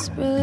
desperate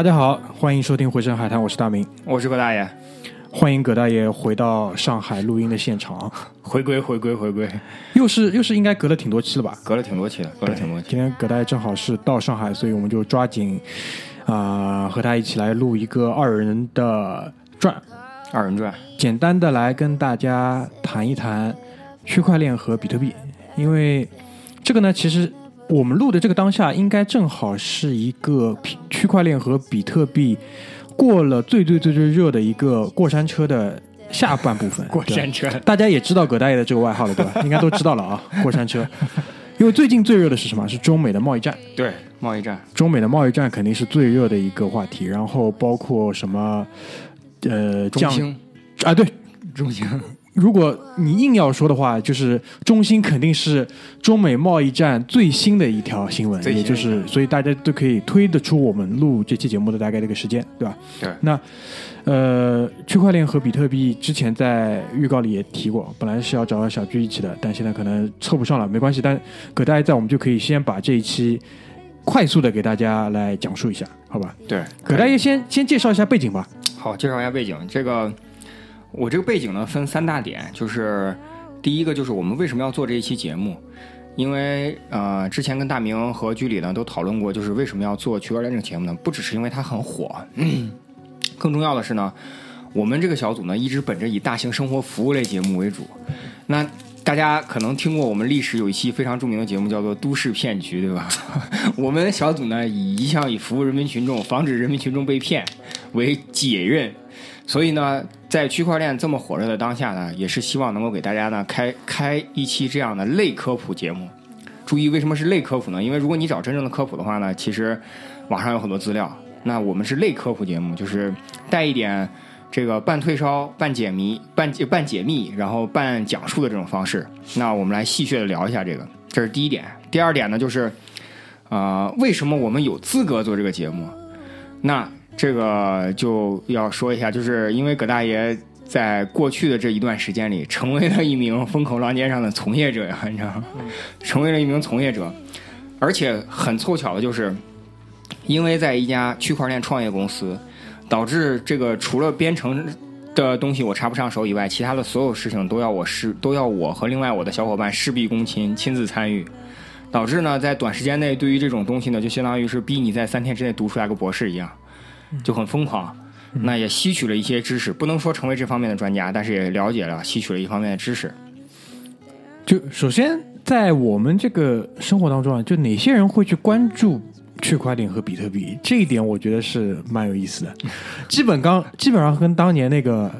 大家好，欢迎收听《回声海滩》，我是大明，我是葛大爷，欢迎葛大爷回到上海录音的现场，回归回归回归，又是又是应该隔了挺多期了吧？隔了挺多期了，隔了挺多期。今天葛大爷正好是到上海，所以我们就抓紧啊、和他一起来录一个二人的传，二人转，简单的来跟大家谈一谈区块链和比特币，因为这个呢，其实我们录的这个当下，应该正好是一个区区块链和比特币过了最最最最热的一个过山车的下半部分。过山车大家也知道葛大爷的这个外号了，对吧？应该都知道了啊，过山车。因为最近最热的是什么？是中美的贸易战。对，贸易战，中美的贸易战肯定是最热的一个话题，然后包括什么，呃，降中兴，啊，对，中兴，如果你硬要说的话，就是中兴肯定是中美贸易战最新的一条新闻，也就是所以大家都可以推得出我们录这期节目的大概这个时间，对吧？对那呃，区块链和比特币之前在预告里也提过，本来是要找到小鞠一起的，但现在可能凑不上了，没关系。但葛大爷在，我们就可以先把这一期快速的给大家来讲述一下，好吧？对，葛大爷先先介绍一下背景吧。好，介绍一下背景。这个我这个背景呢分三大点，就是第一个就是我们为什么要做这一期节目，因为呃之前跟大明和居里呢都讨论过，就是为什么要做区块链这个节目呢？不只是因为它很火，更重要的是呢，我们这个小组呢一直本着以大型生活服务类节目为主，那。大家可能听过我们历史有一期非常著名的节目叫做《都市骗局》，对吧？我们小组呢以一向以服务人民群众、防止人民群众被骗为己任，所以呢，在区块链这么火热的当下呢，也是希望能够给大家呢开开一期这样的类科普节目。注意，为什么是类科普呢？因为如果你找真正的科普的话呢，其实网上有很多资料。那我们是类科普节目，就是带一点这个半退烧、半解谜、半解半解密，然后半讲述的这种方式。那我们来戏谑的聊一下这个，这是第一点。第二点呢，就是啊、为什么我们有资格做这个节目？那这个就要说一下，就是因为葛大爷在过去的这一段时间里，成为了一名风口浪尖上的从业者呀，你知道吗？成为了一名从业者，而且很凑巧的就是，因为在一家区块链创业公司，导致这个除了编程的东西我插不上手以外，其他的所有事情都要我事都要我和另外我的小伙伴事必躬亲，亲自参与。导致呢，在短时间内，对于这种东西呢，就相当于是逼你在三天之内读出来个博士一样，就很疯狂。那也吸取了一些知识，不能说成为这方面的专家，但是也了解了、吸取了一方面的知识。就首先在我们这个生活当中啊，就哪些人会去关注区块链和比特币？这一点我觉得是蛮有意思的。基本刚基本上跟当年那个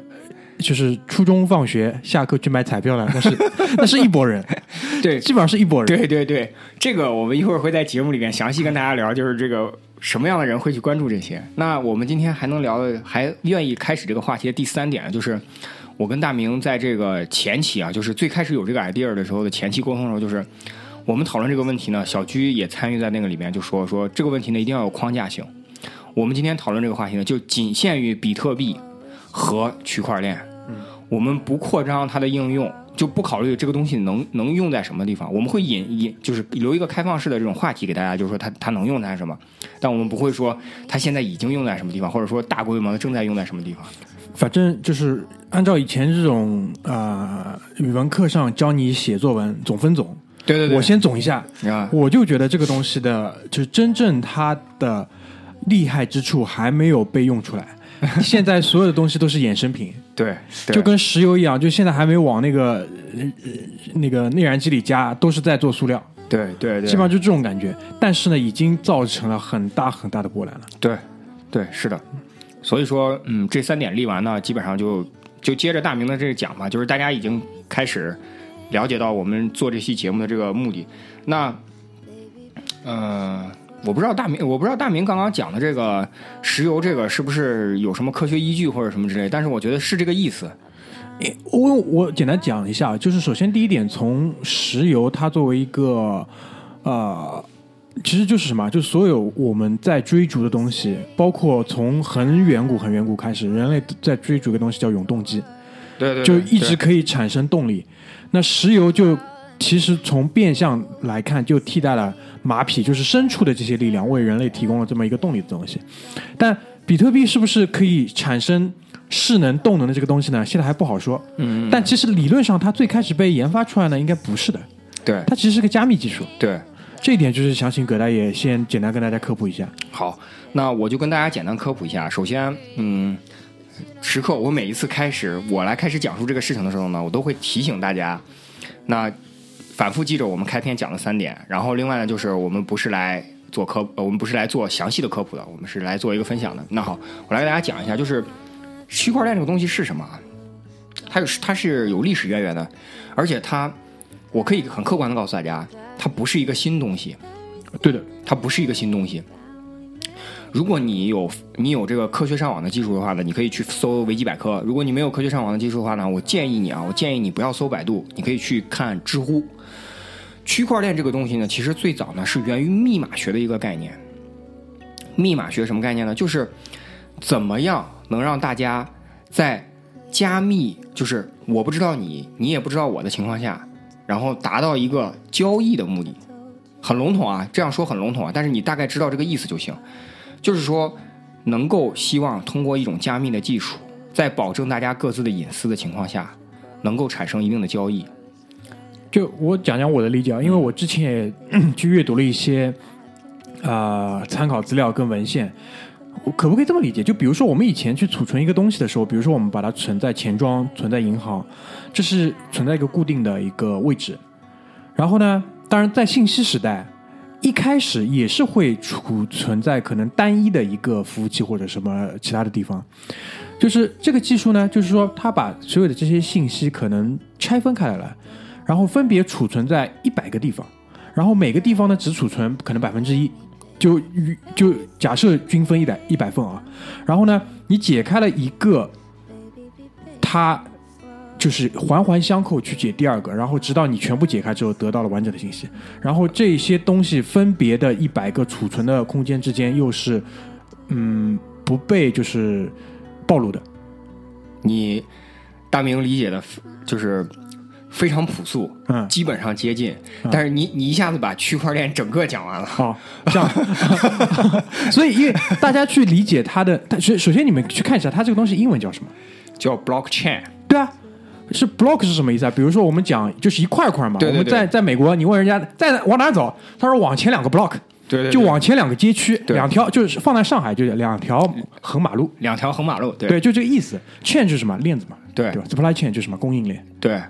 就是初中放学下课去买彩票的，那是 那是一拨人，对基本上是一拨人。对对对，这个我们一会儿会在节目里面详细跟大家聊，就是这个什么样的人会去关注这些。那我们今天还能聊的，还愿意开始这个话题的第三点呢，就是我跟大明在这个前期啊，就是最开始有这个 idea 的时候的前期沟通的时候，就是我们讨论这个问题呢，小居也参与在那个里面，就说说这个问题呢一定要有框架性。我们今天讨论这个话题呢，就仅限于比特币和区块链，我们不扩张它的应用，就不考虑这个东西能能用在什么地方，我们会引引就是留一个开放式的这种话题给大家，就是说它它能用在什么，但我们不会说它现在已经用在什么地方，或者说大规模的正在用在什么地方。反正就是按照以前这种啊、呃语文课上教你写作文总分总，对对对，我先总一下，啊，我就觉得这个东西的，就是真正它的厉害之处还没有被用出来。现在所有的东西都是衍生品，对，对就跟石油一样，就现在还没往那个那个内燃机里加，都是在做塑料，对对对，基本上就这种感觉。但是呢，已经造成了很大很大的波澜了。对，对，是的。所以说，嗯，这三点立完呢，基本上就就接着大明的这个讲吧，就是大家已经开始了解到我们做这期节目的这个目的。那，呃，我不知道大明，我不知道大明刚刚讲的这个石油这个是不是有什么科学依据或者什么之类，但是我觉得是这个意思。我我简单讲一下，就是首先第一点，从石油它作为一个呃，其实就是什么，就是所有我们在追逐的东西，包括从很远古很远古开始，人类在追逐一个东西叫永动机，对对就一直可以产生动力。那石油就其实从变相来看，就替代了马匹，就是牲畜的这些力量，为人类提供了这么一个动力的东西。但比特币是不是可以产生势能、动能的这个东西呢？现在还不好说。嗯，但其实理论上，它最开始被研发出来呢，应该不是的，对它其实是个加密技术。对。这一点就是想请葛大爷先简单跟大家科普一下。好，那我就跟大家简单科普一下。首先，嗯，时刻我每一次开始我来开始讲述这个事情的时候呢，我都会提醒大家，那反复记着我们开篇讲的三点。然后另外呢，就是我们不是来做科，呃，我们不是来做详细的科普的，我们是来做一个分享的。那好，我来给大家讲一下，就是区块链这个东西是什么啊？它有它是有历史渊源的，而且它，我可以很客观的告诉大家，它不是一个新东西。对的，它不是一个新东西。如果你有你有这个科学上网的技术的话呢，你可以去搜维基百科；如果你没有科学上网的技术的话呢，我建议你啊，我建议你不要搜百度，你可以去看知乎。区块链这个东西呢，其实最早呢是源于密码学的一个概念。密码学什么概念呢？就是怎么样能让大家在加密，就是我不知道你，你也不知道我的情况下，然后达到一个交易的目的。很笼统啊，这样说很笼统啊，但是你大概知道这个意思就行。就是说，能够希望通过一种加密的技术，在保证大家各自的隐私的情况下，能够产生一定的交易。就我讲讲我的理解啊，因为我之前也去阅读了一些啊、呃参考资料跟文献。我可不可以这么理解？就比如说，我们以前去储存一个东西的时候，比如说我们把它存在钱庄、存在银行，这是存在一个固定的一个位置。然后呢，当然在信息时代，一开始也是会储存在可能单一的一个服务器或者什么其他的地方。就是这个技术呢，就是说它把所有的这些信息可能拆分开来了，然后分别储存在一百个地方，然后每个地方呢只储存可能百分之一，就就假设均分一百一百份啊，然后呢你解开了一个，它就是环环相扣去解第二个，然后直到你全部解开之后得到了完整的信息，然后这些东西分别的一百个储存的空间之间又是嗯不被就是暴露的。你大明理解的就是非常朴素，嗯基本上接近，但是你你一下子把区块链整个讲完了。好，这样，所以因为大家去理解它的，但首首先你们去看一下它这个东西英文叫什么？叫 blockchain，对啊，是 block 是什么意思啊？比如说我们讲就是一块块嘛，对对对我们在在美国，你问人家在往哪走，他说往前两个 block，对对对就往前两个街区，对两条就是放在上海就是两条横马路，两条横马路，对对，就这个意思。chain 就是什么链子嘛，对对吧？supply chain 就是什么供应链。对，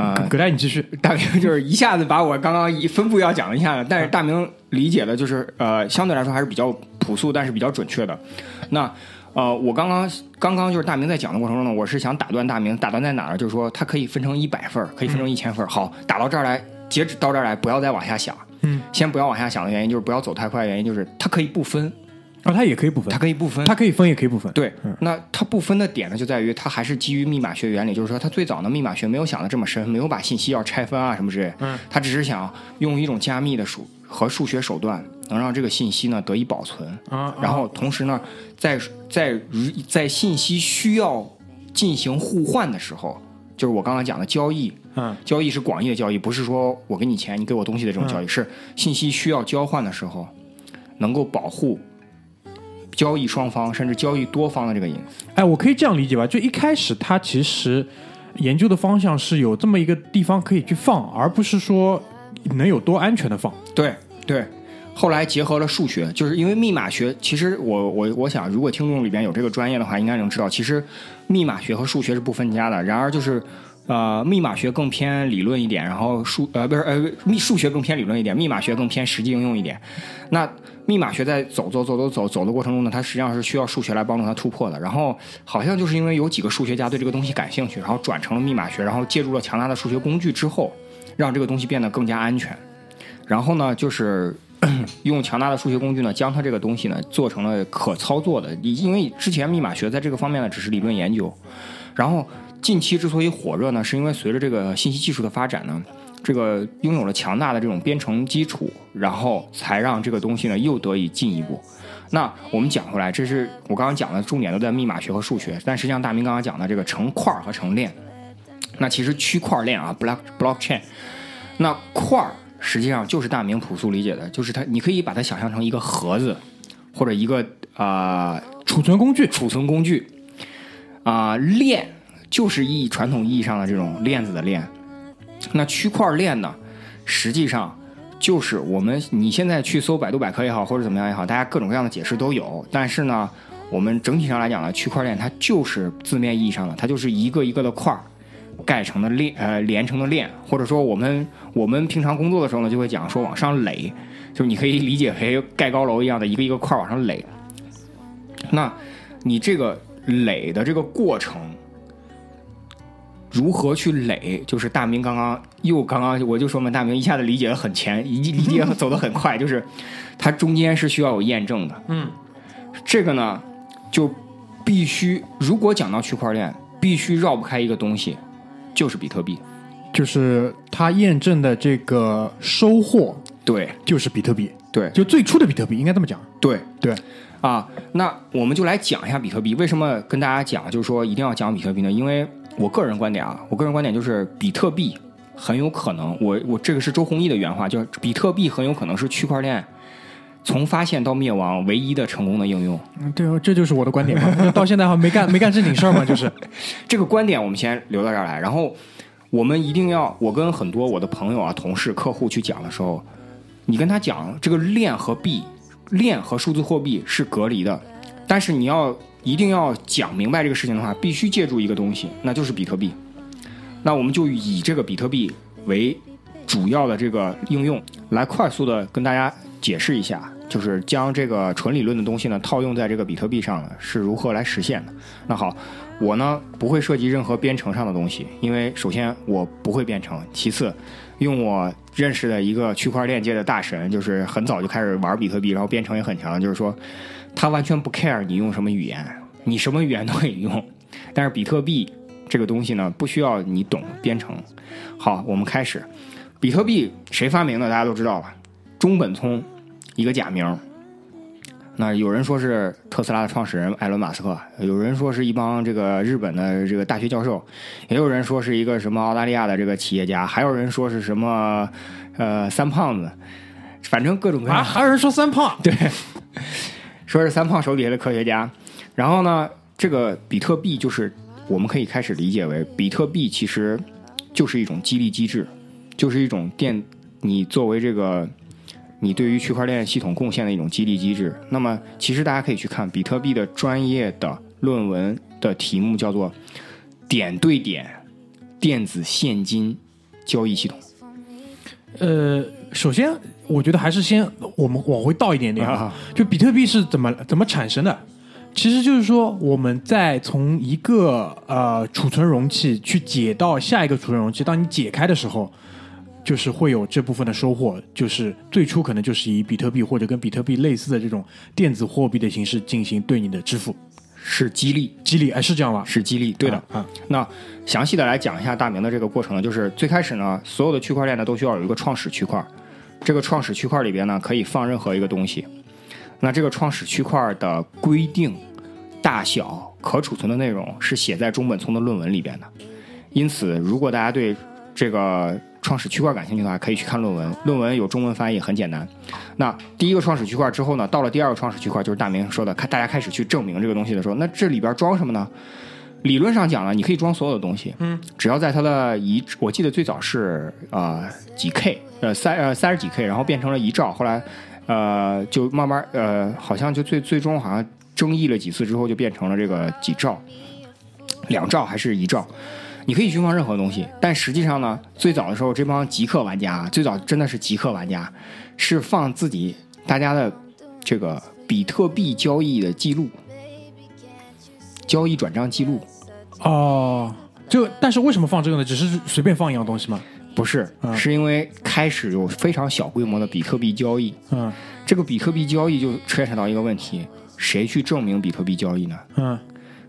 啊、葛大爷你继续，大明就是一下子把我刚刚一分布要讲了一下子，但是大明理解的就是呃，相对来说还是比较朴素，但是比较准确的。那呃，我刚刚刚刚就是大明在讲的过程中呢，我是想打断大明，打断在哪儿？就是说它可以分成一百份儿，可以分成一千份儿。好，打到这儿来，截止到这儿来，不要再往下想。嗯，先不要往下想的原因就是不要走太快，原因就是它可以不分，啊，它也可以不分。它，可以不分，它可以分也可以不分。对嗯，那它不分的点呢，就在于它还是基于密码学原理，就是说它最早的密码学没有想的这么深，没有把信息要拆分啊什么之类，嗯，它只是想用一种加密的数和数学手段，能让这个信息呢得以保存，啊，然后同时呢，在在如在信息需要进行互换的时候，就是我刚刚讲的交易嗯交易是广义的交易，不是说我给你钱，你给我东西的这种交易，是信息需要交换的时候，能够保护交易双方甚至交易多方的这个隐私。哎，我可以这样理解吧？就一开始他其实研究的方向是有这么一个地方可以去放，而不是说能有多安全的放。对对，后来结合了数学，就是因为密码学，其实我我我想，如果听众里边有这个专业的话，应该能知道，其实密码学和数学是不分家的。然而就是。呃，密码学更偏理论一点，然后数呃不是呃密数学更偏理论一点，密码学更偏实际应用一点。那密码学在走走走走走走的过程中呢，它实际上是需要数学来帮助它突破的。然后好像就是因为有几个数学家对这个东西感兴趣，然后转成了密码学，然后借助了强大的数学工具之后，让这个东西变得更加安全。然后呢，就是用强大的数学工具呢，将它这个东西呢做成了可操作的。因为之前密码学在这个方面呢只是理论研究，然后。近期之所以火热呢，是因为随着这个信息技术的发展呢，这个拥有了强大的这种编程基础，然后才让这个东西呢又得以进一步。那我们讲回来，这是我刚刚讲的重点都在密码学和数学，但实际上大明刚刚讲的这个成块和成链，那其实区块链啊，block blockchain，那块儿实际上就是大明朴素理解的，就是它，你可以把它想象成一个盒子或者一个啊储存工具，储存工具啊链。就是意义传统意义上的这种链子的链，那区块链呢，实际上就是我们你现在去搜百度百科也好，或者怎么样也好，大家各种各样的解释都有。但是呢，我们整体上来讲呢，区块链它就是字面意义上的，它就是一个一个的块儿盖成的链，呃，连成的链，或者说我们我们平常工作的时候呢，就会讲说往上垒，就是你可以理解为盖高楼一样的一个一个块往上垒。那你这个垒的这个过程。如何去垒？就是大明刚刚又刚刚我就说嘛，大明一下子理解的很前，一理解走的很快，就是它中间是需要有验证的。嗯，这个呢就必须，如果讲到区块链，必须绕不开一个东西，就是比特币，就是它验证的这个收获，对，就是比特币，对，就最初的比特币，应该这么讲。对对啊，那我们就来讲一下比特币。为什么跟大家讲，就是说一定要讲比特币呢？因为我个人观点啊，我个人观点就是比特币很有可能，我我这个是周鸿祎的原话，就是比特币很有可能是区块链从发现到灭亡唯一的成功的应用。嗯，对，这就是我的观点嘛。到现在还没干没干正经事儿嘛，就是 这个观点，我们先留到这儿来。然后我们一定要，我跟很多我的朋友啊、同事、客户去讲的时候，你跟他讲这个链和币，链和数字货币是隔离的，但是你要。一定要讲明白这个事情的话，必须借助一个东西，那就是比特币。那我们就以这个比特币为主要的这个应用，来快速的跟大家解释一下，就是将这个纯理论的东西呢套用在这个比特币上呢是如何来实现的。那好，我呢不会涉及任何编程上的东西，因为首先我不会编程，其次用我认识的一个区块链界的大神，就是很早就开始玩比特币，然后编程也很强，就是说。他完全不 care 你用什么语言，你什么语言都可以用。但是比特币这个东西呢，不需要你懂编程。好，我们开始。比特币谁发明的？大家都知道了，中本聪，一个假名。那有人说是特斯拉的创始人埃伦马斯克，有人说是一帮这个日本的这个大学教授，也有人说是一个什么澳大利亚的这个企业家，还有人说是什么呃三胖子，反正各种各样。还有人说三胖，对。说是三胖手底下的科学家，然后呢，这个比特币就是我们可以开始理解为，比特币其实就是一种激励机制，就是一种电你作为这个你对于区块链系统贡献的一种激励机制。那么，其实大家可以去看比特币的专业的论文的题目，叫做“点对点电子现金交易系统”。呃，首先。我觉得还是先我们往回倒一点点啊，就比特币是怎么怎么产生的？其实就是说，我们在从一个呃储存容器去解到下一个储存容器，当你解开的时候，就是会有这部分的收获。就是最初可能就是以比特币或者跟比特币类似的这种电子货币的形式进行对你的支付，是激励激励，哎，是这样吧？是激励，对的啊。那详细的来讲一下大明的这个过程呢，就是最开始呢，所有的区块链呢都需要有一个创始区块。这个创始区块里边呢，可以放任何一个东西。那这个创始区块的规定、大小、可储存的内容是写在中本聪的论文里边的。因此，如果大家对这个创始区块感兴趣的话，可以去看论文，论文有中文翻译，很简单。那第一个创始区块之后呢，到了第二个创始区块，就是大明说的，看大家开始去证明这个东西的时候，那这里边装什么呢？理论上讲呢，你可以装所有的东西，嗯，只要在它的一，我记得最早是呃几 K，呃三呃三十几 K，然后变成了一兆，后来呃就慢慢呃好像就最最终好像争议了几次之后，就变成了这个几兆，两兆还是一兆。你可以去放任何东西，但实际上呢，最早的时候，这帮极客玩家，最早真的是极客玩家，是放自己大家的这个比特币交易的记录，交易转账记录，哦，就但是为什么放这个呢？只是随便放一样东西吗？不是，嗯是因为开始有非常小规模的比特币交易，嗯这个比特币交易就牵扯到一个问题，谁去证明比特币交易呢？嗯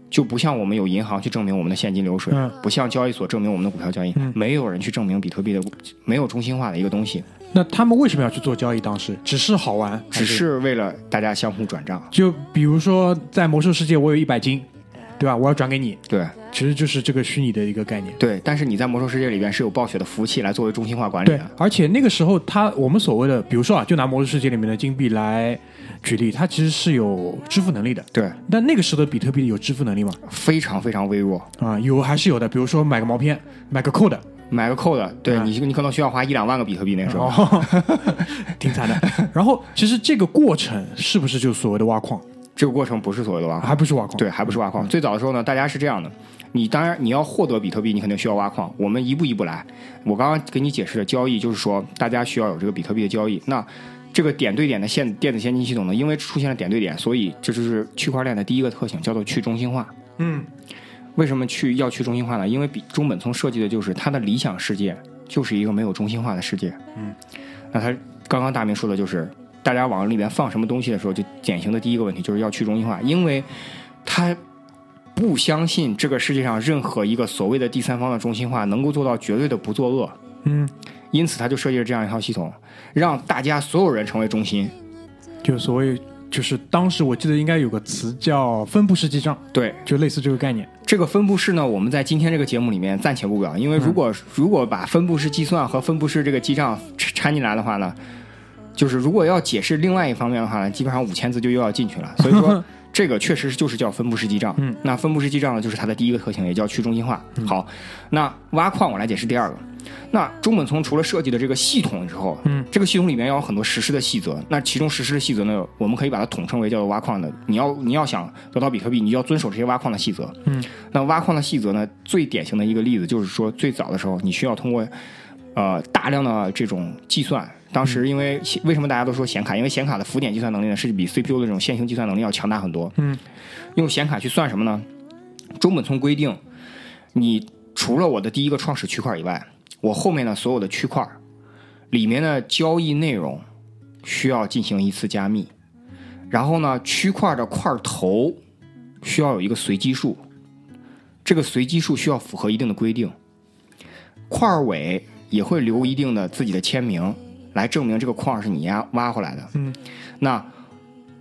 就不像我们有银行去证明我们的现金流水，嗯不像交易所证明我们的股票交易，嗯没有人去证明比特币的没有中心化的一个东西，那他们为什么要去做交易？当时只是好玩，只是为了大家相互转账。就比如说在魔兽世界，我有一百金，对吧？我要转给你，对其实就是这个虚拟的一个概念。对，但是你在魔兽世界里边是有暴雪的服务器来作为中心化管理对的，，而且那个时候它我们所谓的，比如说啊，就拿魔兽世界里面的金币来举例，它其实是有支付能力的。对，但那个时候的比特币有支付能力吗？非常非常微弱。啊，有还是有的。比如说买个毛片，买个扣的，买个 code，对嗯你你可能需要花一两万个比特币那个时候。哦，挺惨的。然后其实这个过程是不是就所谓的挖矿，这个过程不是所谓的挖矿，还不是挖矿？对，还不是挖矿。最早的时候呢，大家是这样的，你当然你要获得比特币，你肯定需要挖矿。我们一步一步来。我刚刚给你解释的交易，就是说大家需要有这个比特币的交易。那这个点对点的现电子现金系统呢，因为出现了点对点，所以这就是区块链的第一个特性，叫做去中心化。嗯为什么去要去中心化呢？因为比中本聪设计的就是他的理想世界就是一个没有中心化的世界。嗯，那他刚刚大明说的就是，大家往里面放什么东西的时候，就典型的第一个问题就是要去中心化，因为他不相信这个世界上任何一个所谓的第三方的中心化能够做到绝对的不作恶，嗯，因此他就设计了这样一套系统，让大家所有人成为中心。就所谓就是当时我记得应该有个词叫分布式记账，对，就类似这个概念。这个分布式呢，我们在今天这个节目里面暂且不表，因为如果、如果把分布式计算和分布式这个记账掺掺进来的话呢，就是如果要解释另外一方面的话呢，基本上五千字就又要进去了。所以说，这个确实就是叫分布式记账。嗯，那分布式记账呢，就是它的第一个特性，也叫去中心化。好，那挖矿我来解释第二个。那中本聪除了设计的这个系统之后，嗯，这个系统里面要有很多实施的细则。那其中实施的细则呢，我们可以把它统称为叫做挖矿的。你要你要想得到比特币，你就要遵守这些挖矿的细则。嗯，那挖矿的细则呢，最典型的一个例子就是说，最早的时候你需要通过呃大量的这种计算。当时因为为什么大家都说显卡？因为显卡的浮点计算能力呢是比 CPU 的这种线性计算能力要强大很多。嗯，用显卡去算什么呢？中本聪规定，你除了我的第一个创始区块以外，我后面的所有的区块里面的交易内容需要进行一次加密，然后呢，区块的块头需要有一个随机数，这个随机数需要符合一定的规定，块尾也会留一定的自己的签名，来证明这个矿是你家挖回来的。嗯，那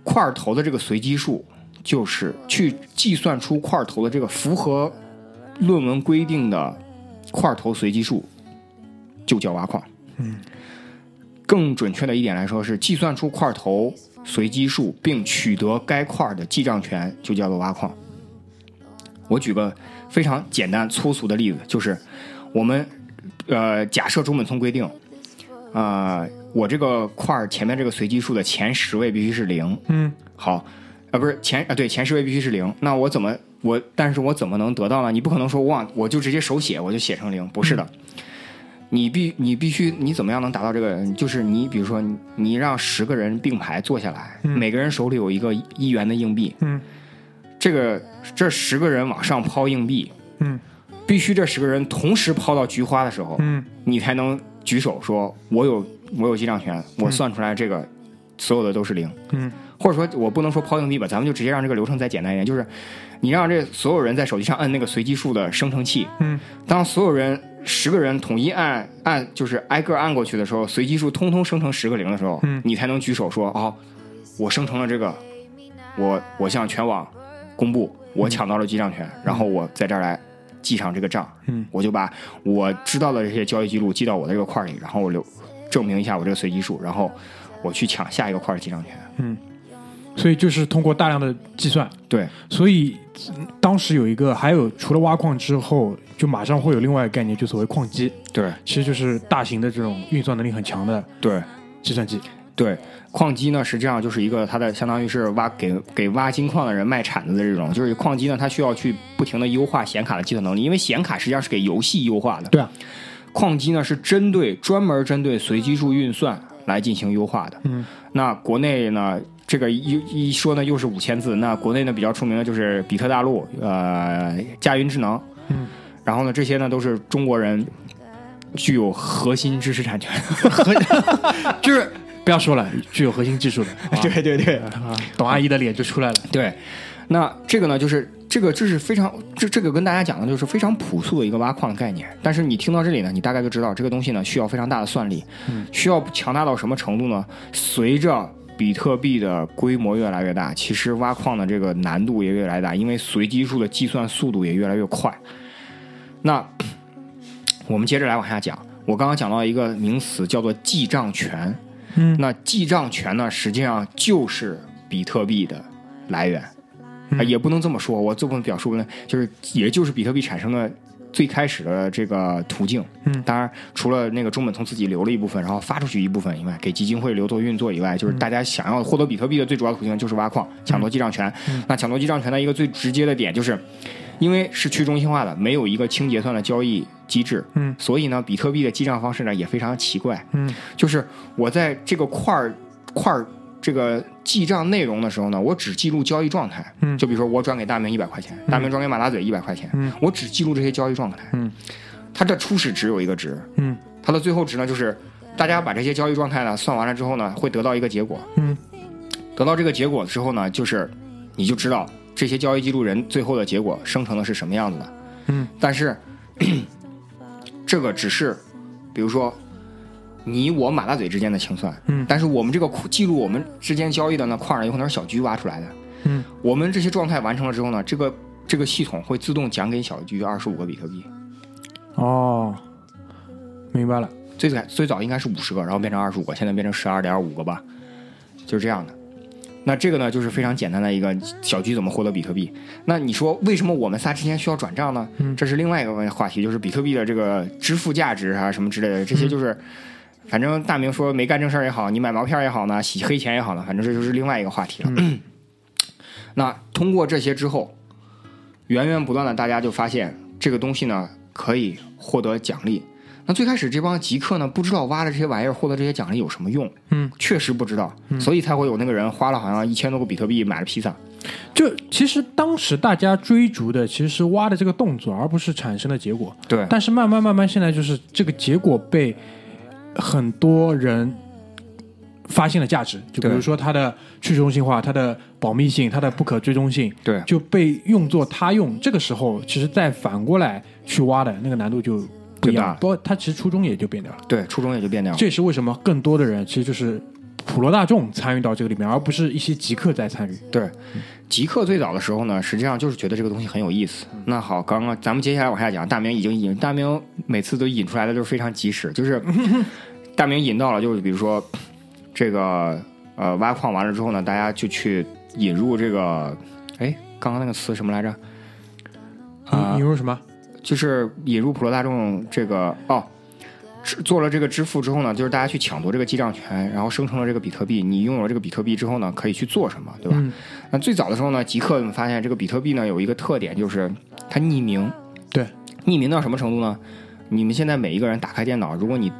块头的这个随机数就是去计算出块头的这个符合论文规定的块头随机数，就叫挖矿。嗯，更准确的一点来说是计算出块头随机数，并取得该块的记账权，就叫做挖矿。我举个非常简单粗俗的例子，就是我们呃假设中本聪规定，呃我这个块儿前面这个随机数的前十位必须是零，嗯好，啊不是前啊对前十位必须是零，那我怎么我但是我怎么能得到呢？你不可能说哇我就直接手写我就写成零，不是的。你必你必须你怎么样能达到这个？就是你比如说你你让十个人并排坐下来，嗯每个人手里有一个一元的硬币，嗯这个这十个人往上抛硬币，嗯必须这十个人同时抛到菊花的时候，嗯你才能举手说我有我有记账权，我算出来这个所有的都是零。嗯。或者说我不能说抛硬币吧，咱们就直接让这个流程再简单一点，就是你让这所有人在手机上摁那个随机数的生成器，嗯。当所有人十个人统一按按就是挨个按过去的时候，随机数通通生成十个零的时候，嗯。你才能举手说哦，我生成了这个，我我向全网公布我抢到了记账权，然后我在这儿来记上这个账，嗯，我就把我知道的这些交易记录记到我的这个块里，然后我留证明一下我这个随机数，然后我去抢下一个块儿的记账权。嗯所以就是通过大量的计算，对。所以嗯当时有一个，还有除了挖矿之后，就马上会有另外一个概念，就所谓矿机，对。其实就是大型的这种运算能力很强的对。计算机。对，矿机呢实际上就是一个它的相当于是挖给给挖金矿的人卖铲子的这种，就是矿机呢它需要去不停的优化显卡的计算能力，因为显卡实际上是给游戏优化的。对啊，矿机呢是针对专门针对随机数运算来进行优化的。嗯，那国内呢，这个一一说呢又是五千字。那国内呢比较出名的就是比特大陆，呃，佳云智能。嗯，然后呢，这些呢都是中国人具有核心知识产权。就是不要说了，具有核心技术的。对对对啊，董阿姨的脸就出来了。对，那这个呢就是。这个这是非常这这个跟大家讲的就是非常朴素的一个挖矿的概念，但是你听到这里呢，你大概就知道这个东西呢需要非常大的算力，嗯需要强大到什么程度呢？随着比特币的规模越来越大，其实挖矿的这个难度也越来越大，因为随机数的计算速度也越来越快。那我们接着来往下讲，我刚刚讲到一个名词叫做记账权，嗯那记账权呢，实际上就是比特币的来源。啊，嗯也不能这么说，我这么表述呢，就是也就是比特币产生的最开始的这个途径。嗯当然除了那个中本聪自己留了一部分，然后发出去一部分以外，给基金会留作运作以外，就是大家想要获得比特币的最主要途径就是挖矿，抢夺记账权。那抢夺记账权的一个最直接的点就是，因为是去中心化的，没有一个清结算的交易机制，嗯，所以呢，比特币的记账方式呢也非常奇怪，嗯。就是我在这个块儿块儿这个记账内容的时候呢，我只记录交易状态。嗯。就比如说我转给大明一百块钱，大明转给马大嘴一百块钱，嗯。我只记录这些交易状态。嗯，它的初始值有一个值，嗯。它的最后值呢就是大家把这些交易状态呢算完了之后呢，会得到一个结果。嗯。得到这个结果之后呢，就是你就知道这些交易记录人最后的结果生成的是什么样子的。嗯，但是 这个只是，比如说你我马大嘴之间的清算，嗯但是我们这个记录我们之间交易的呢块儿呢有可能是小菊挖出来的。嗯，我们这些状态完成了之后呢，这个这个系统会自动奖给小菊二十五个比特币。哦，明白了。最早最早应该是五十个，然后变成二十五个，现在变成十二点五个吧，就是这样的。那这个呢，就是非常简单的一个小菊怎么获得比特币。那你说为什么我们仨之间需要转账呢？嗯这是另外一个问话题，就是比特币的这个支付价值啊什么之类的，这些就是，反正大明说没干正事儿也好，你买毛片也好呢，洗黑钱也好呢，反正这就是另外一个话题了。那通过这些之后，源源不断的大家就发现这个东西呢可以获得奖励。那最开始这帮极客呢不知道挖的这些玩意儿获得这些奖励有什么用，嗯，确实不知道，所以才会有那个人花了好像一千多个比特币买了披萨。就其实当时大家追逐的其实是挖的这个动作，而不是产生的结果。对但是慢慢慢慢，现在就是这个结果被很多人发现了价值，就比如说它的去中心化、它的保密性、它的不可追踪性，对就被用作他用。这个时候，其实再反过来去挖的那个难度就不一对吧样，包括它其实初衷也就变掉了。对，初衷也就变掉了。这也是为什么更多的人其实就是普罗大众参与到这个里面，而不是一些极客在参与。对，极客最早的时候呢，实际上就是觉得这个东西很有意思。那好，刚刚咱们接下来往下讲，大明已经引，大明每次都引出来的都是非常及时，就是 大明引到了，就是比如说这个呃挖矿完了之后呢，大家就去引入这个，哎，刚刚那个词什么来着？引入什么？就是引入普罗大众这个哦，支做了这个支付之后呢，就是大家去抢夺这个记账权，然后生成了这个比特币。你拥有了这个比特币之后呢，可以去做什么，对吧？嗯那最早的时候呢，极客们发现这个比特币呢有一个特点，就是它匿名。对，匿名到什么程度呢？你们现在每一个人打开电脑，如果你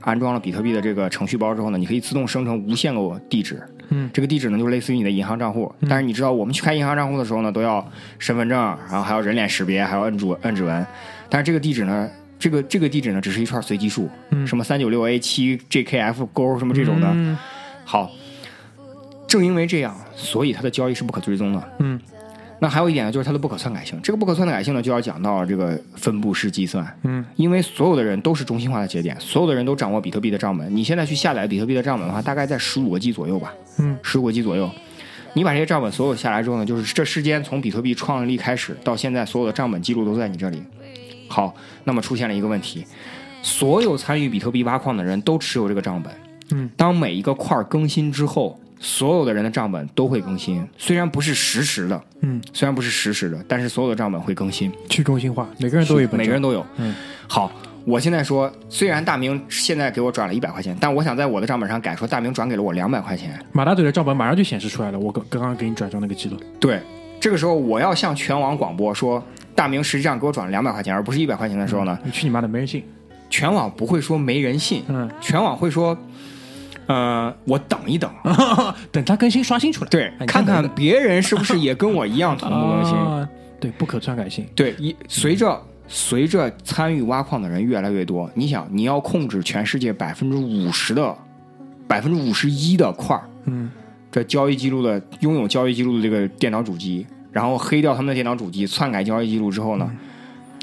安装了比特币的这个程序包之后呢，你可以自动生成无限个地址。嗯这个地址呢，就是类似于你的银行账户。但是你知道，我们去开银行账户的时候呢，都要身份证，然后还要人脸识别，还要摁住摁指纹。但是这个地址呢，这个这个地址呢，只是一串随机数，嗯什么三九六 A 七 JKF 勾什么这种的。嗯好，正因为这样，所以它的交易是不可追踪的。嗯那还有一点呢，就是它的不可篡改性。这个不可篡改性呢，就要讲到这个分布式计算。嗯因为所有的人都是中心化的节点，所有的人都掌握比特币的账本。你现在去下载比特币的账本的话，大概在十五个 G 左右吧，嗯十五个 G 左右。你把这些账本所有下来之后呢，就是这世间从比特币创立开始到现在，所有的账本记录都在你这里。好，那么出现了一个问题，所有参与比特币挖矿的人都持有这个账本。嗯，当每一个块儿更新之后，所有的人的账本都会更新，虽然不是实时的，嗯，虽然不是实时的，但是所有的账本会更新。去中心化，每个人都有，每个人都有。嗯，好，我现在说，虽然大明现在给我转了一百块钱，但我想在我的账本上改说大明转给了我两百块钱。马大嘴的账本马上就显示出来了，我刚刚刚给你转账那个记录。对，这个时候我要向全网广播说，大明实际上给我转了两百块钱，而不是一百块钱的时候呢，你去你妈的，没人信。全网不会说没人信，嗯，全网会说，呃，我等一等，等它更新刷新出来，对看看别人是不是也跟我一样同步更新。啊对，不可篡改性。对，一随着随着参与挖矿的人越来越多，你想，你要控制全世界百分之五十的百分之五十一的块儿，嗯，这交易记录的拥有交易记录的这个电脑主机，然后黑掉他们的电脑主机，篡改交易记录之后呢，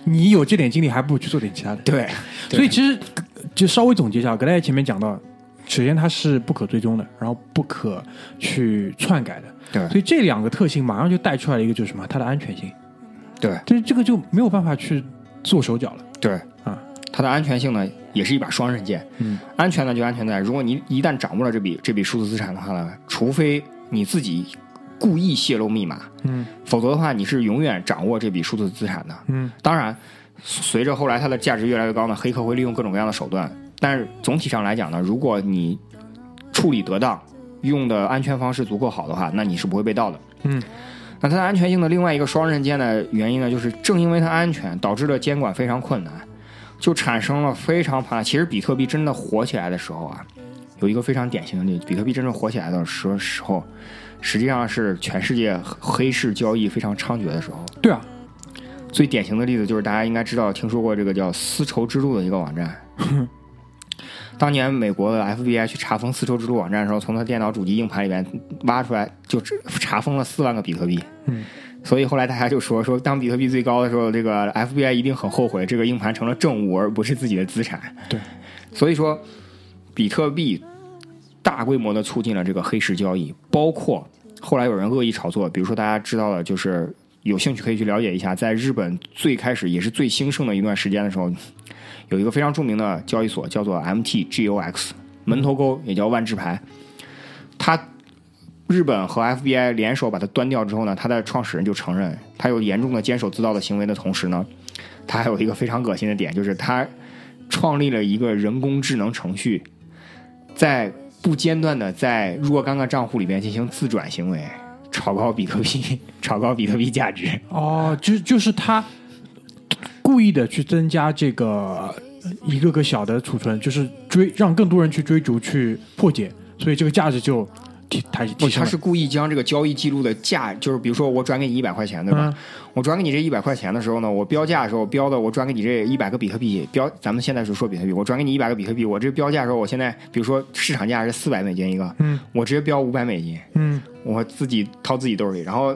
你有这点精力，还不如去做点其他的。对，对所以其实就稍微总结一下，刚才前面讲到，首先它是不可追踪的，然后不可去篡改的，对所以这两个特性马上就带出来了一个就是什么，它的安全性，对这这个就没有办法去做手脚了。对啊，它的安全性呢也是一把双刃剑。嗯，安全呢就安全在，如果你一旦掌握了这笔这笔数字资产的话呢，除非你自己故意泄露密码，嗯否则的话你是永远掌握这笔数字资产的。嗯当然，随着后来它的价值越来越高呢，黑客会利用各种各样的手段。但是总体上来讲呢，如果你处理得当，用的安全方式足够好的话，那你是不会被盗的。嗯，那它的安全性的另外一个双刃剑的原因呢，就是正因为它安全，导致了监管非常困难，就产生了非常庞大。其实比特币真的火起来的时候啊，有一个非常典型的例子，比特币真正火起来的时时候，实际上是全世界黑市交易非常猖獗的时候。对啊，最典型的例子就是大家应该知道、听说过这个叫丝绸之路的一个网站。当年美国的 FBI 去查封丝绸之路网站的时候，从他电脑主机硬盘里面挖出来，就只查封了四万个比特币。嗯，所以后来大家就说说，当比特币最高的时候，这个 FBI 一定很后悔，这个硬盘成了证物而不是自己的资产。对，所以说，比特币大规模的促进了这个黑市交易，包括后来有人恶意炒作，比如说大家知道的，就是有兴趣可以去了解一下，在日本最开始也是最兴盛的一段时间的时候，有一个非常著名的交易所叫做 MTGOX 门头沟，也叫万智牌。它日本和 FBI 联手把它端掉之后呢，它的创始人就承认，他有严重的监守自盗的行为的同时呢，他还有一个非常恶心的点，就是他创立了一个人工智能程序，在不间断的在若干个账户里边进行自转行为，炒高比特币，炒高比特币价值。哦，就就是他故意的去增加这个一个个小的储存，就是追让更多人去追逐去破解，所以这个价值就提抬，提升了。他是故意将这个交易记录的价，就是比如说我转给你一百块钱，对吧？嗯我转给你这一百块钱的时候呢，我标价的时候标的，我转给你这一百个比特币标，咱们现在是说比特币，我转给你一百个比特币，我这标价的时候，我现在比如说市场价是四百美金一个，嗯我直接标五百美金，嗯我自己掏自己兜里，然后，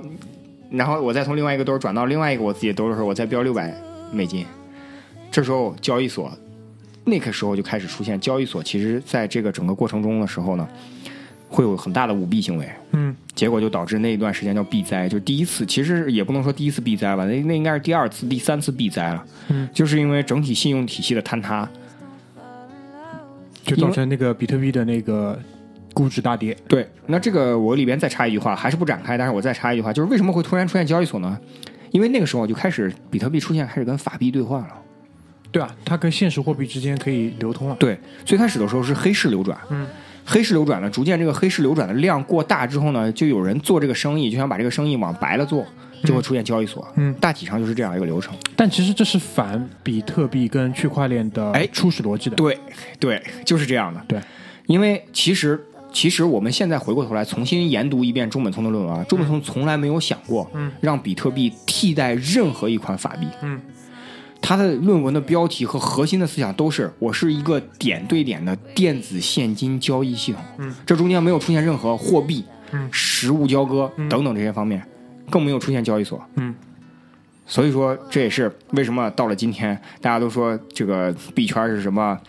然后我再从另外一个兜转到另外一个我自己的兜的时候，我再标六百美金。这时候交易所那个时候就开始出现，交易所其实在这个整个过程中的时候呢，会有很大的舞弊行为，嗯结果就导致那一段时间叫币灾，就第一次，其实也不能说第一次币灾吧，那那应该是第二次、第三次币灾了，嗯，就是因为整体信用体系的坍塌。就造成那个比特币的那个估值大跌。对，那这个我里边再插一句话，还是不展开，但是我再插一句话，就是为什么会突然出现交易所呢？因为那个时候就开始比特币出现，开始跟法币兑换了。对啊，它跟现实货币之间可以流通了。对，最开始的时候是黑市流转，嗯，黑市流转呢，逐渐这个黑市流转的量过大之后呢，就有人做这个生意，就想把这个生意往白了做，就会出现交易所。嗯，大体上就是这样一个流程。但其实这是反比特币跟区块链的哎初始逻辑的。对，对，就是这样的。对，因为其实其实我们现在回过头来重新研读一遍中本聪的论文啊，中本聪从来没有想过，嗯，让比特币替代任何一款法币，嗯，他的论文的标题和核心的思想都是我是一个点对点的电子现金交易系统，嗯，这中间没有出现任何货币、嗯。实物交割等等这些方面，更没有出现交易所，嗯，所以说，这也是为什么到了今天，大家都说这个币圈是什么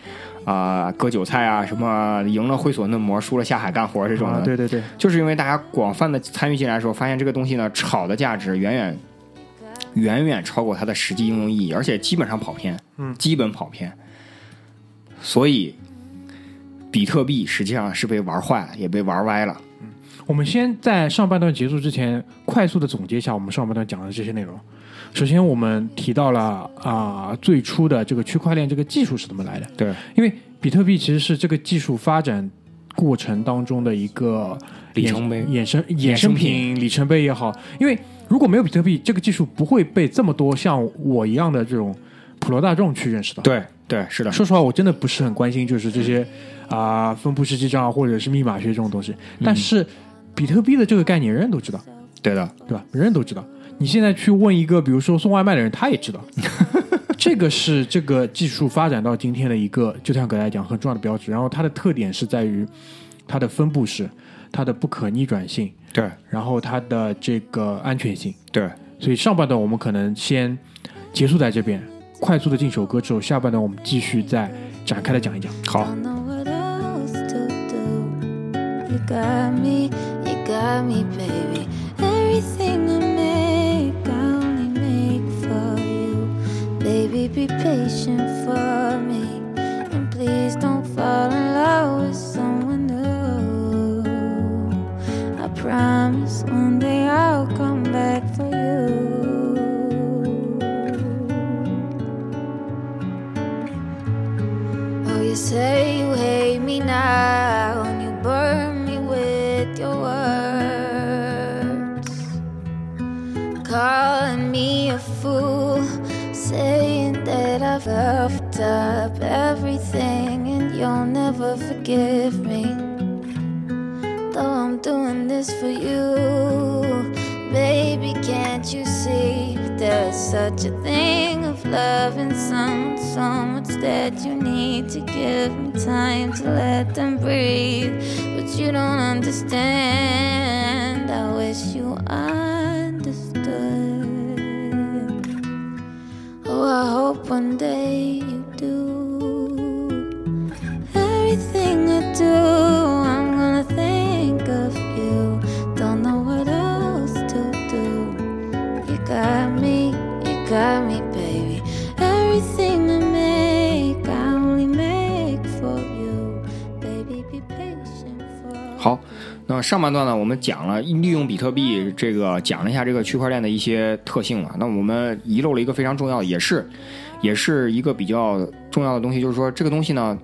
啊、割韭菜啊，什么赢了会所嫩模，输了下海干活这种的。啊，对对对，就是因为大家广泛的参与进来的时候，发现这个东西呢，炒的价值远远远远超过它的实际应用意义，而且基本上跑偏，嗯基本跑偏。所以，比特币实际上是被玩坏了，也被玩歪了。我们先在上半段结束之前，快速的总结一下我们上半段讲的这些内容。首先，我们提到了啊、最初的这个区块链这个技术是怎么来的？对，因为比特币其实是这个技术发展过程当中的一个里程碑衍生衍生生品、里程碑也好。因为如果没有比特币，这个技术不会被这么多像我一样的这种普罗大众去认识到。对，对，是的，说实话，我真的不是很关心，就是这些啊、分布式记账啊或者是密码学这种东西。但是比特币的这个概念，人人都知道，对的，对吧？人人都知道。你现在去问一个，比如说送外卖的人，他也知道。这个是这个技术发展到今天的一个，就像给大家讲很重要的标志。然后它的特点是在于它的分布式、它的不可逆转性，对，然后它的这个安全性。对，所以上半段我们可能先结束在这边，快速的进首歌之后，下半段我们继续再展开的讲一讲。好，Baby, be patient for me. And please don't fall in love with someone new. I promise one day I'll come back for you. Oh, you say up everything and you'll never forgive me. Though I'm doing this for you, baby, can't you see there's such a thing of loving someone so much that you need to give them time to let them breathe? But you don't understand. I wish you understood. Oh, I hope one day 那上半段呢，我们讲了利用比特币这个讲了一下这个区块链的一些特性了。那我们遗漏了一个非常重要的，也是也是一个比较重要的东西，就是说这个东西呢，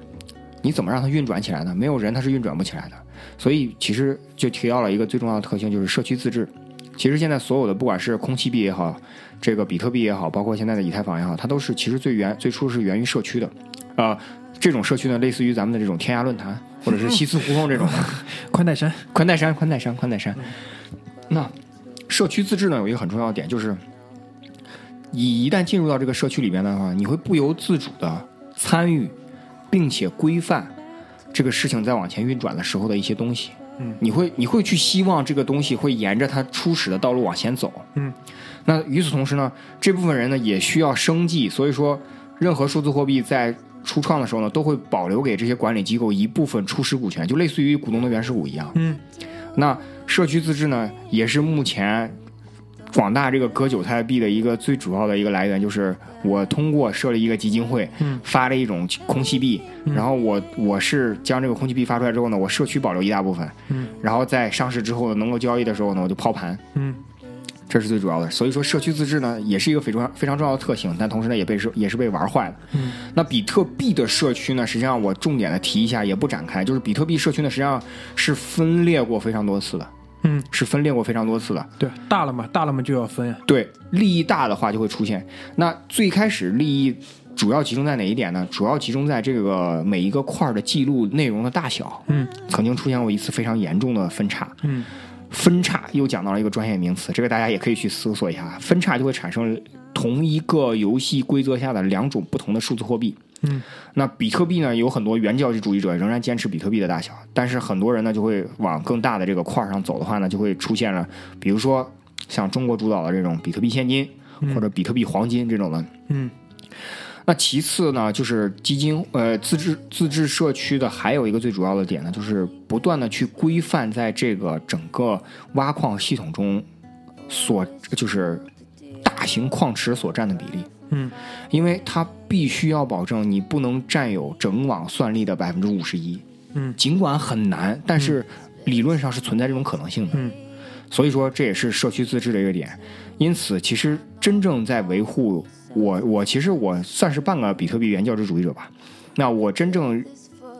你怎么让它运转起来呢？没有人它是运转不起来的。所以其实就提到了一个最重要的特性，就是社区自治。其实现在所有的不管是空气币也好，这个比特币也好，包括现在的以太坊也好，它都是其实最源最初是源于社区的。啊、这种社区呢，类似于咱们的这种天涯论坛或者是西四胡同这种的。宽带山，宽带山，宽带山，宽带山。那社区自治呢，有一个很重要的点，就是你一旦进入到这个社区里面的话，你会不由自主的参与，并且规范这个事情在往前运转的时候的一些东西。嗯，你会你会去希望这个东西会沿着它初始的道路往前走。嗯，那与此同时呢，这部分人呢也需要生计，所以说任何数字货币在初创的时候呢，都会保留给这些管理机构一部分初始股权，就类似于股东的原始股一样。嗯，那社区自治呢，也是目前广大这个割韭菜币的一个最主要的一个来源，就是我通过设立一个基金会，嗯。发了一种空气币，然后我我是将这个空气币发出来之后呢，我社区保留一大部分，嗯，然后在上市之后呢，能够交易的时候呢，我就抛盘，嗯，这是最主要的。所以说，社区自治呢，也是一个非常非常重要的特性，但同时呢，也被是也是被玩坏了。嗯，那比特币的社区呢，实际上我重点的提一下，也不展开，就是比特币社区呢，实际上是分裂过非常多次的，嗯，是分裂过非常多次的。对，大了嘛，大了嘛就要分啊。对，利益大的话就会出现。那最开始利益主要集中在哪一点呢？主要集中在这个每一个块儿的记录内容的大小。嗯，曾经出现过一次非常严重的分叉。嗯，分叉又讲到了一个专业名词，这个大家也可以去搜索一下。分叉就会产生同一个游戏规则下的两种不同的数字货币。嗯，那比特币呢，有很多原教旨主义者仍然坚持比特币的大小，但是很多人呢就会往更大的这个块儿上走的话呢，就会出现了，比如说像中国主导的这种比特币现金，或者比特币黄金这种的。嗯那其次呢，就是基金呃自治自治社区的还有一个最主要的点呢，就是不断的去规范在这个整个挖矿系统中所就是大型矿池所占的比例。嗯因为它必须要保证你不能占有整网算力的百分之五十一。嗯尽管很难，但是理论上是存在这种可能性的。嗯所以说这也是社区自治的一个点。因此，其实真正在维护我，我其实我算是半个比特币原教旨主义者吧。那我真正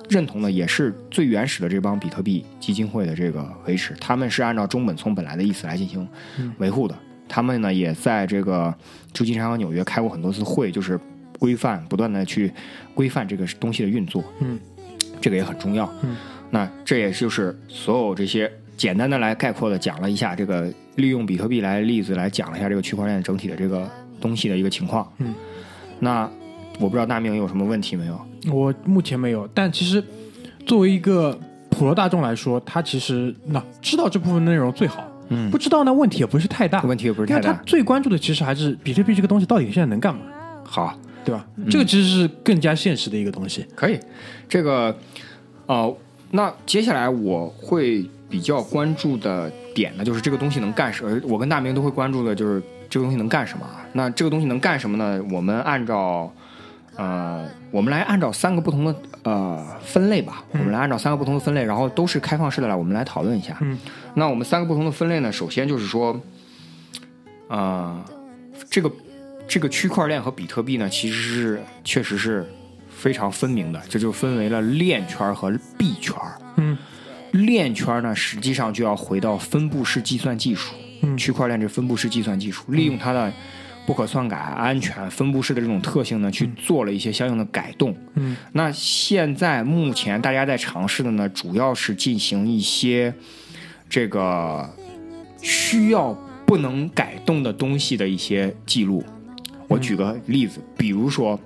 认同的也是最原始的这帮比特币基金会的这个维持，他们是按照中本聪本来的意思来进行维护的。他们呢也在这个旧金山和纽约开过很多次会，就是规范不断的去规范这个东西的运作。嗯，这个也很重要。嗯，那这也就是所有这些简单的来概括的讲了一下这个利用比特币来例子来讲了一下这个区块链整体的这个东西的一个情况。嗯，那我不知道大明有什么问题没有？我目前没有，但其实作为一个普罗大众来说，他其实那知道这部分内容最好，嗯不知道呢问题也不是太大，问题也不是因为他太大。最关注的其实还是比特币这个东西到底现在能干嘛，好，对吧？这个其实是更加现实的一个东西。可以，这个，呃，那接下来我会比较关注的点呢，就是这个东西能干什么。我跟大明都会关注的就是这个东西能干什么啊。那这个东西能干什么呢？我们按照，呃，我们来按照三个不同的呃分类吧，我们来按照三个不同的分类，然后都是开放式的来，我们来讨论一下。嗯，那我们三个不同的分类呢，首先就是说，呃，这个这个区块链和比特币呢，其实是确实是非常分明的，这就分为了链圈和币圈。嗯链圈呢，实际上就要回到分布式计算技术，嗯区块链这分布式计算技术，利用它的不可篡改、安全、分布式的这种特性呢，去做了一些相应的改动。嗯。那现在目前大家在尝试的呢，主要是进行一些这个需要不能改动的东西的一些记录。我举个例子，比如说，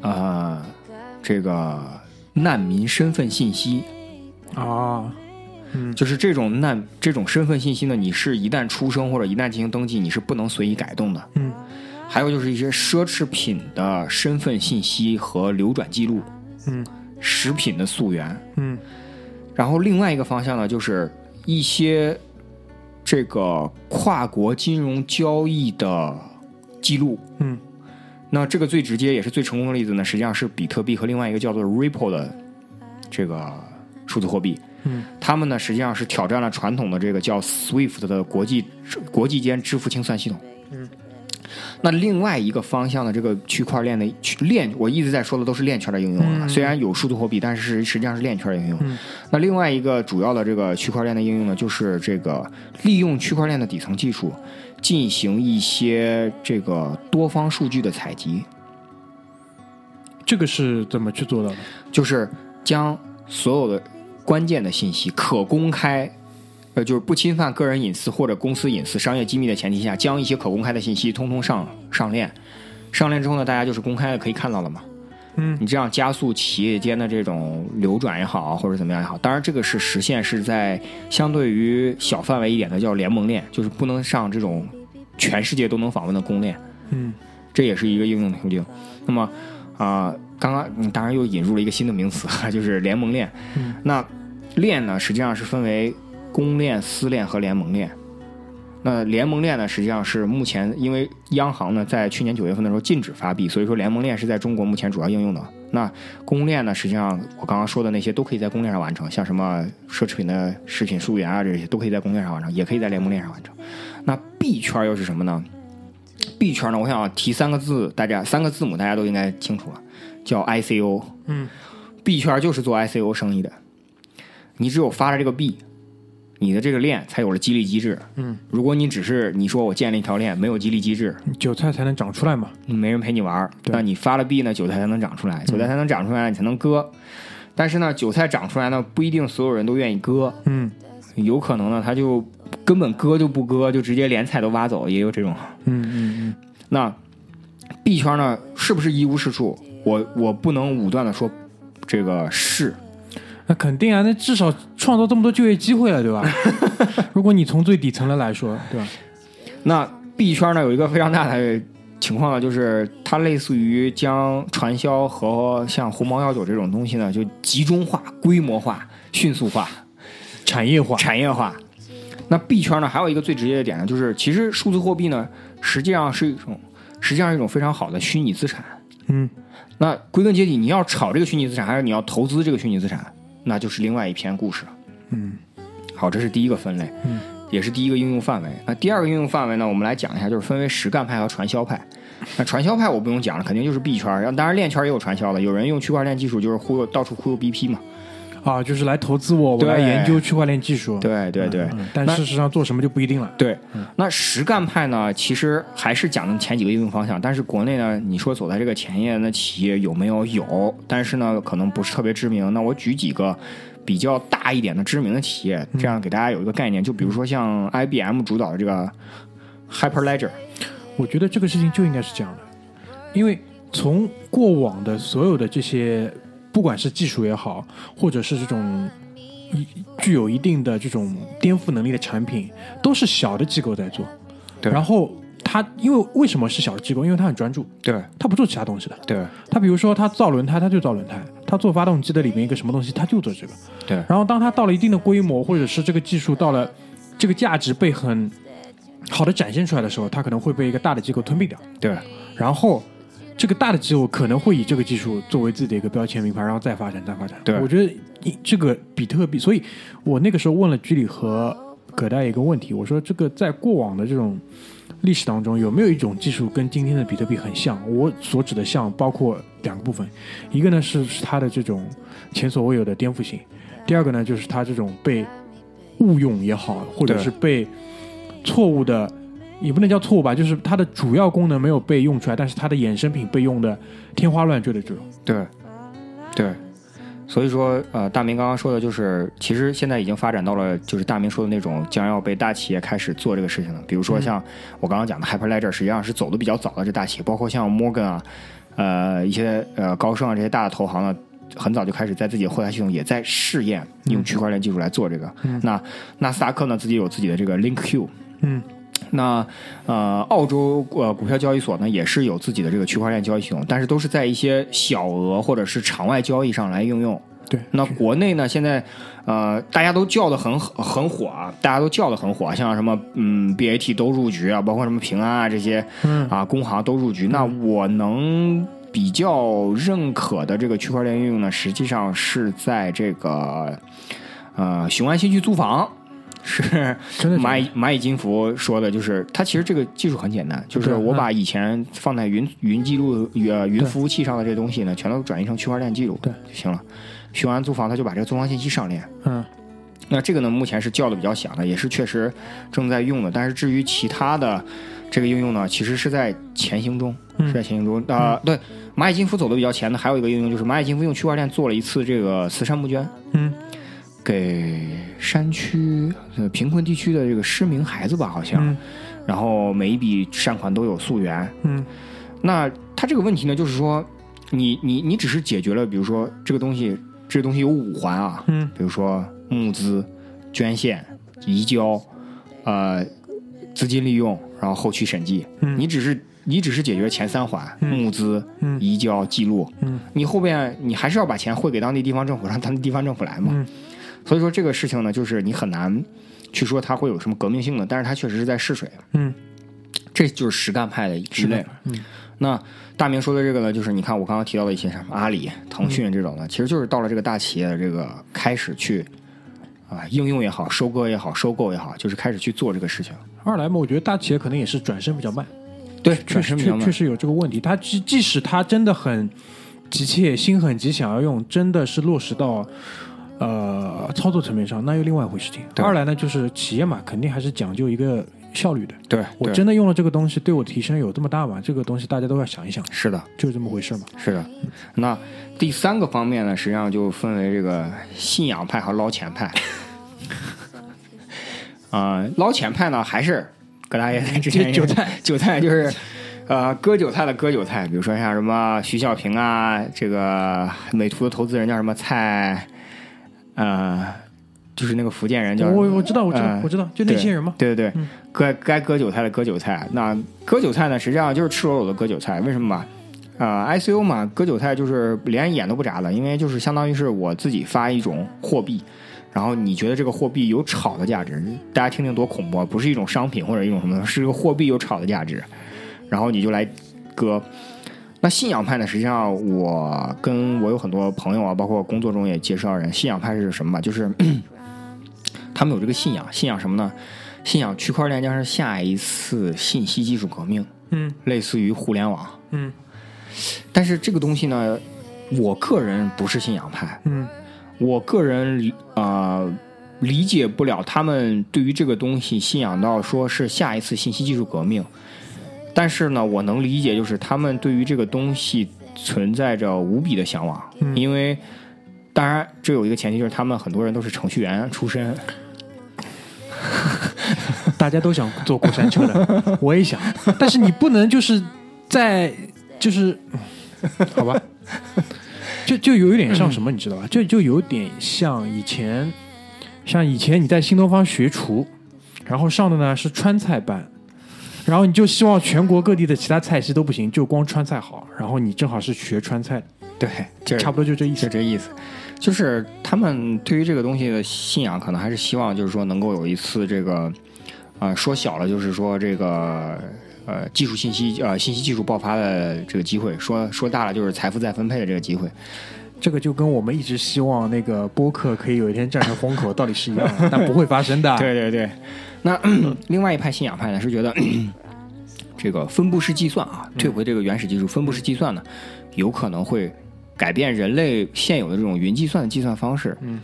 呃，这个难民身份信息，啊，嗯就是这种难这种身份信息呢，你是一旦出生或者一旦进行登记，你是不能随意改动的。嗯还有就是一些奢侈品的身份信息和流转记录，嗯食品的溯源。嗯然后另外一个方向呢，就是一些这个跨国金融交易的记录。嗯那这个最直接也是最成功的例子呢，实际上是比特币和另外一个叫做 Ripple 的这个数字货币。嗯他们呢实际上是挑战了传统的这个叫 SWIFT 的国际国际间支付清算系统。嗯，那另外一个方向的这个区块链的区链，我一直在说的都是链圈的应用啊。嗯虽然有数字货币，但是实际上是链圈的应用。嗯那另外一个主要的这个区块链的应用呢，就是这个利用区块链的底层技术，进行一些这个多方数据的采集。这个是怎么去做到的？就是将所有的关键的信息可公开，呃，就是不侵犯个人隐私或者公司隐私、商业机密的前提下，将一些可公开的信息通通上上链。上链之后呢，大家就是公开的可以看到了嘛。嗯你这样加速企业间的这种流转也好，或者怎么样也好，当然这个是实现是在相对于小范围一点的叫联盟链，就是不能上这种全世界都能访问的公链。嗯这也是一个应用途径。那么啊、刚刚嗯当然又引入了一个新的名词，就是联盟链。嗯那链呢，实际上是分为公链、私链和联盟链。那联盟链呢，实际上是目前因为央行呢在去年九月份的时候禁止发币，所以说联盟链是在中国目前主要应用的。那公链呢，实际上我刚刚说的那些都可以在公链上完成，像什么奢侈品的食品溯源啊这些都可以在公链上完成，也可以在联盟链上完成。那币圈又是什么呢？币圈呢，我想提三个字，大家三个字母大家都应该清楚了，叫 ICO。嗯币圈就是做 ICO 生意的，你只有发了这个币，你的这个链才有了激励机制。嗯，如果你只是你说我建了一条链，没有激励机制，韭菜才能长出来嘛。没人陪你玩那你发了币呢，韭菜才能长出来，韭菜才能长出来，你才能割。但是呢，韭菜长出来呢，不一定所有人都愿意割，嗯有可能呢，他就根本割就不割，就直接连菜都挖走，也有这种。嗯嗯嗯那币圈呢，是不是一无是处？我我不能武断的说这个是，嗯，那肯定啊，那至少创造这么多就业机会了，对吧？如果你从最底层的来说，对吧？那币圈呢有一个非常大的情况呢，就是它类似于将传销和像鸿茅药酒这种东西呢，就集中化、规模化、迅速化、产业化，产业化。那币圈呢，还有一个最直接的点呢，就是其实数字货币呢，实际上是一种，实际上是一种非常好的虚拟资产。嗯，那归根结底，你要炒这个虚拟资产，还是你要投资这个虚拟资产，那就是另外一篇故事了。嗯，好，这是第一个分类，嗯，也是第一个应用范围。那第二个应用范围呢，我们来讲一下，就是分为实干派和传销派。那传销派我不用讲了，肯定就是币圈儿，当然链圈也有传销的，有人用区块链技术就是忽悠到处忽悠 BP 嘛。啊，就是来投资我，我对来研究区块链技术。对对对，嗯但事实上做什么就不一定了。对，那实干派呢，其实还是讲的前几个应用方向，但是国内呢，你说走在这个前沿的企业有没有？有，但是呢，可能不是特别知名。那我举几个比较大一点的知名的企业，这样给大家有一个概念。就比如说像 IBM 主导的这个 Hyperledger，我觉得这个事情就应该是这样的，因为从过往的所有的这些，不管是技术也好，或者是这种一具有一定的这种颠覆能力的产品，都是小的机构在做。对然后它因为为什么是小的机构？因为它很专注，对它不做其他东西的。对他比如说他造轮胎，他就造轮胎；他做发动机的里面一个什么东西，他就做这个。对然后当他到了一定的规模，或者是这个技术到了这个价值被很好的展现出来的时候，他可能会被一个大的机构吞并掉。对然后这个大的机构可能会以这个技术作为自己的一个标签名牌，然后再发展，再发展。对我觉得一这个比特币，所以我那个时候问了居里和葛大爷一个问题，我说这个在过往的这种历史当中，有没有一种技术跟今天的比特币很像？我所指的像包括两个部分，一个呢是是它的这种前所未有的颠覆性，第二个呢就是它这种被误用也好，或者是被错误的。也不能叫错误吧，就是它的主要功能没有被用出来，但是它的衍生品被用的天花乱坠的这种。对对。所以说，呃，大明刚刚说的就是，其实现在已经发展到了，就是大明说的那种将要被大企业开始做这个事情了。比如说像我刚刚讲的 Hyperledger，实际上是走的比较早的这大企业，包括像 Morgan 啊，呃，一些呃高盛啊这些大的投行呢，很早就开始在自己的后台系统也在试验用区块链技术来做这个。那纳斯达克呢，自己有自己的这个 LinkQ，嗯那呃，澳洲呃股票交易所呢也是有自己的这个区块链交易系统，但是都是在一些小额或者是场外交易上来应用。对，那国内呢，现在呃大家都叫的很很火啊，大家都叫的很火，像什么嗯 BAT 都入局啊，包括什么平安啊这些嗯啊工行都入局。那我能比较认可的这个区块链应用呢，实际上是在这个呃雄安新区租房。是真的蚂蚁蚂蚁金服说的，就是它其实这个技术很简单，就是我把以前放在云云记录呃云服务器上的这些东西呢，全都转移成区块链记录对就行了。雄安租房，他就把这个租房信息上链。嗯那这个呢，目前是叫的比较响的，也是确实正在用的。但是至于其他的这个应用呢，其实是在前行中，嗯是在前行中。啊、对，蚂蚁金服走的比较前的还有一个应用，就是蚂蚁金服用区块链做了一次这个慈善募捐，嗯给山区、呃贫困地区的这个失明孩子吧，好像。嗯然后每一笔善款都有溯源。嗯那他这个问题呢，就是说，你你你只是解决了，比如说这个东西，这个东西有五环啊，嗯比如说募资、捐献、移交，呃，资金利用，然后后期审计。嗯你只是你只是解决前三环，嗯募资、嗯移交、记录。嗯你后边你还是要把钱汇给当地地方政府，让当地地方政府来嘛。嗯所以说这个事情呢，就是你很难去说它会有什么革命性的，但是它确实是在试水。嗯，这就是实干派的一是类。，嗯那大明说的这个呢，就是你看我刚刚提到的一些什么阿里、腾讯这种的，其实就是到了这个大企业的这个开始去啊应用也好，收割也好，收购也好，就是开始去做这个事情。二来嘛，我觉得大企业可能也是转身比较慢，对，确实转身比较慢确确实有这个问题。他即即使他真的很急切、心很急想要用，真的是落实到呃操作层面上，那又另外一回事情。二来呢，就是企业嘛，肯定还是讲究一个效率的。对，我真的用了这个东西，对我提升有这么大吗？这个东西大家都要想一想，是的，就是这么回事嘛。是的。那第三个方面呢，实际上就分为这个信仰派和捞钱派。啊、捞钱派呢，还是葛大爷在之前韭菜，韭菜就是呃割韭菜的割韭菜，比如说像什么徐小平啊，这个美图的投资人叫什么蔡呃就是那个福建人叫我我知道我知道呃我知道，就那些人嘛。对对对嗯，该该割韭菜的割韭菜。那割韭菜呢，实际上就是赤裸裸的割韭菜。为什么嘛？啊、i c u 嘛，割韭菜就是连眼都不眨的，因为就是相当于是我自己发一种货币，然后你觉得这个货币有炒的价值，大家听听多恐怖啊！不是一种商品或者一种什么，是一个货币有炒的价值，然后你就来割。那信仰派呢？实际上，我跟我有很多朋友啊，包括工作中也介绍人，信仰派是什么吧？就是 他们有这个信仰，信仰什么呢？信仰区块链将是下一次信息技术革命，嗯类似于互联网。嗯但是这个东西呢，我个人不是信仰派，嗯我个人啊呃理解不了他们对于这个东西信仰到说是下一次信息技术革命。但是呢，我能理解，就是他们对于这个东西存在着无比的向往，嗯。因为当然这有一个前提，就是他们很多人都是程序员出身，大家都想坐过山车的，我也想，但是你不能就是在就是，好吧，就就有一点像什么，你知道吧？就就有点像以前，像以前你在新东方学厨，然后上的呢是川菜班，然后你就希望全国各地的其他菜系都不行，就光川菜好，然后你正好是学川菜，对，这差不多就这意思，就。这意思，就是他们对于这个东西的信仰，可能还是希望，就是说能够有一次这个，啊、说小了就是说这个呃技术信息呃信息技术爆发的这个机会，说说大了就是财富再分配的这个机会。这个就跟我们一直希望那个播客可以有一天站成风口到底是一样的，但不会发生的。对对对，那 另外一派信仰派呢是觉得 这个分布式计算啊，退回这个原始技术，分布式计算呢，有可能会改变人类现有的这种云计算的计算方式。嗯，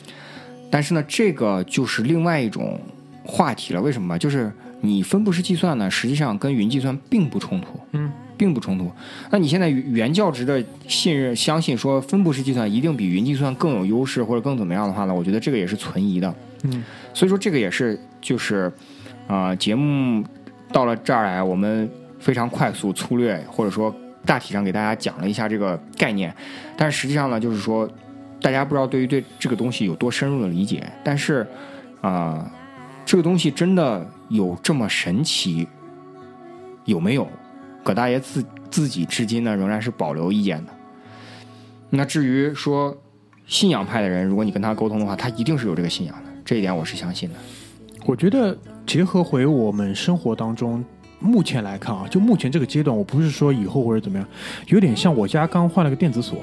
但是呢，这个就是另外一种话题了。为什么？就是你分布式计算呢，实际上跟云计算并不冲突。嗯。并不冲突。那你现在原教旨的信任、相信说分布式计算一定比云计算更有优势或者更怎么样的话呢？我觉得这个也是存疑的。嗯，所以说这个也是就是啊、呃节目到了这儿来，我们非常快速、粗略，或者说大体上给大家讲了一下这个概念，但是实际上呢，就是说大家不知道对于对这个东西有多深入的理解，但是啊、这个东西真的有这么神奇？有没有？葛大爷自自己至今呢仍然是保留意见的。那至于说信仰派的人，如果你跟他沟通的话，他一定是有这个信仰的，这一点我是相信的。我觉得结合回我们生活当中，目前来看啊，就目前这个阶段，我不是说以后或者怎么样，有点像我家刚换了个电子锁，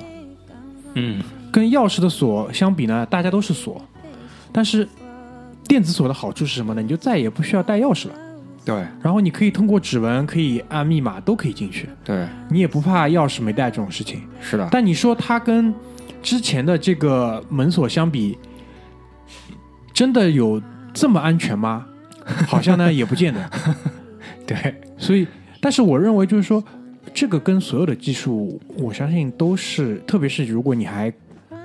嗯，跟钥匙的锁相比呢，大家都是锁，但是电子锁的好处是什么呢？你就再也不需要带钥匙了，对然后你可以通过指纹，可以按密码都可以进去，对，你也不怕钥匙没带这种事情。是的，但你说它跟之前的这个门锁相比，真的有这么安全吗？好像呢也不见得。对所以，但是我认为就是说，这个跟所有的技术，我相信都是，特别是如果你还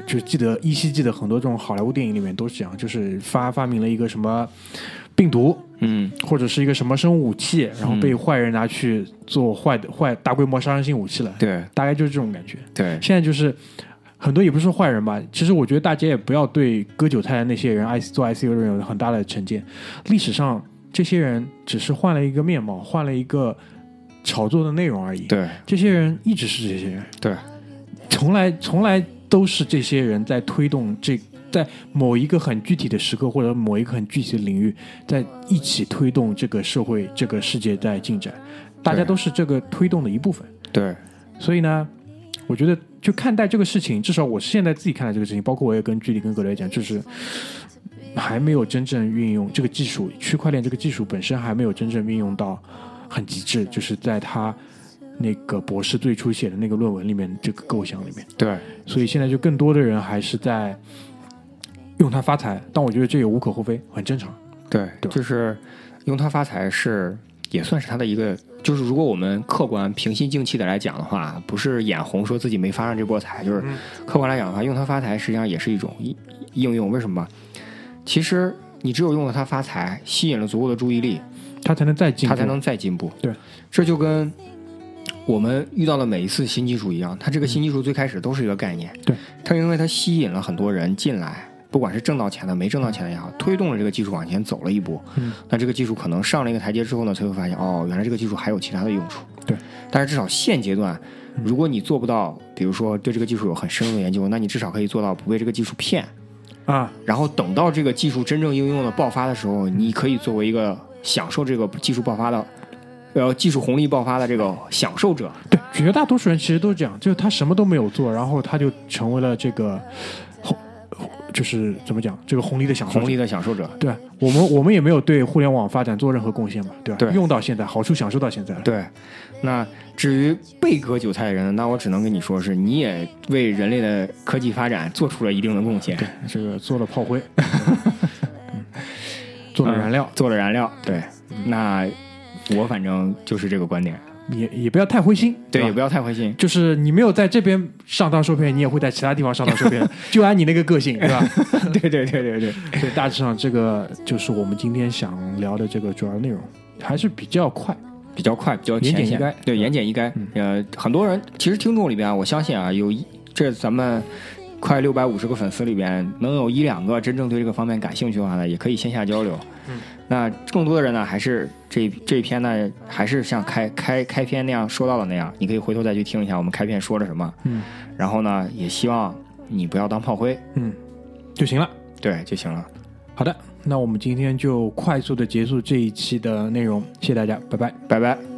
就记得依稀记得很多这种好莱坞电影里面都是这样，就是发发明了一个什么病毒嗯或者是一个什么生物武器，然后被坏人拿去做坏的坏大规模杀伤性武器了，对大概就是这种感觉。对现在就是很多也不是说坏人吧，其实我觉得大家也不要对割韭菜的那些人 I 做 ICU 的人有很大的成见。历史上这些人只是换了一个面貌，换了一个炒作的内容而已。对这些人一直是这些人，对从来从来都是这些人在推动这。在某一个很具体的时刻，或者某一个很具体的领域，在一起推动这个社会、这个世界在进展，大家都是这个推动的一部分。对。所以呢，我觉得就看待这个事情，至少我现在自己看待这个事情，包括我也跟居里跟格雷讲，就是还没有真正运用这个技术，区块链这个技术本身还没有真正运用到很极致，就是在他那个博士最初写的那个论文里面这个构想里面，对。所以现在就更多的人还是在用它发财，但我觉得这也无可厚非，很正常。对，对就是用它发财是也算是它的一个，就是如果我们客观平心静气的来讲的话，不是眼红说自己没发上这波财，就是嗯客观来讲的话，用它发财实际上也是一种应应用。为什么？其实你只有用了它发财，吸引了足够的注意力，它才能再进步，它才能再进步。对，这就跟我们遇到的每一次新技术一样，它这个新技术最开始都是一个概念，对，它因为它吸引了很多人进来，不管是挣到钱的、没挣到钱的也好，推动了这个技术往前走了一步。嗯，那这个技术可能上了一个台阶之后呢，才会发现哦，原来这个技术还有其他的用处。对，但是至少现阶段，如果你做不到，比如说对这个技术有很深入的研究，那你至少可以做到不被这个技术骗。啊，然后等到这个技术真正应用的爆发的时候，你可以作为一个享受这个技术爆发的，呃，技术红利爆发的这个享受者。对，绝大多数人其实都是这样，就是他什么都没有做，然后他就成为了这个红，就是怎么讲，这个红利的享受者红利的享受者。对我们，我们也没有对互联网发展做任何贡献嘛，对吧？对用到现在，好处享受到现在了。对，那至于被割韭菜的人，那我只能跟你说是，你也为人类的科技发展做出了一定的贡献，对这个做了炮灰，嗯做了燃料，做了燃料。对，那我反正就是这个观点。也也不要太灰心，对，吧也不要太灰心。就是你没有在这边上当受骗，你也会在其他地方上当受骗，就按你那个个性，对吧？对对对对对，所以大致上这个就是我们今天想聊的这个主要内容，还是比较快。比较快，比较言简意赅对，言简意赅。呃，很多人其实听众里边啊，我相信啊，有一这咱们快六百五十个粉丝里边，能有一两个真正对这个方面感兴趣的话呢，也可以线下交流。嗯，那更多的人呢，还是这这一篇呢，还是像开开开篇那样说到的那样，你可以回头再去听一下我们开篇说了什么。嗯，然后呢，也希望你不要当炮灰，嗯，就行了。对就行了。好的，那我们今天就快速的结束这一期的内容，谢谢大家，拜拜。拜拜。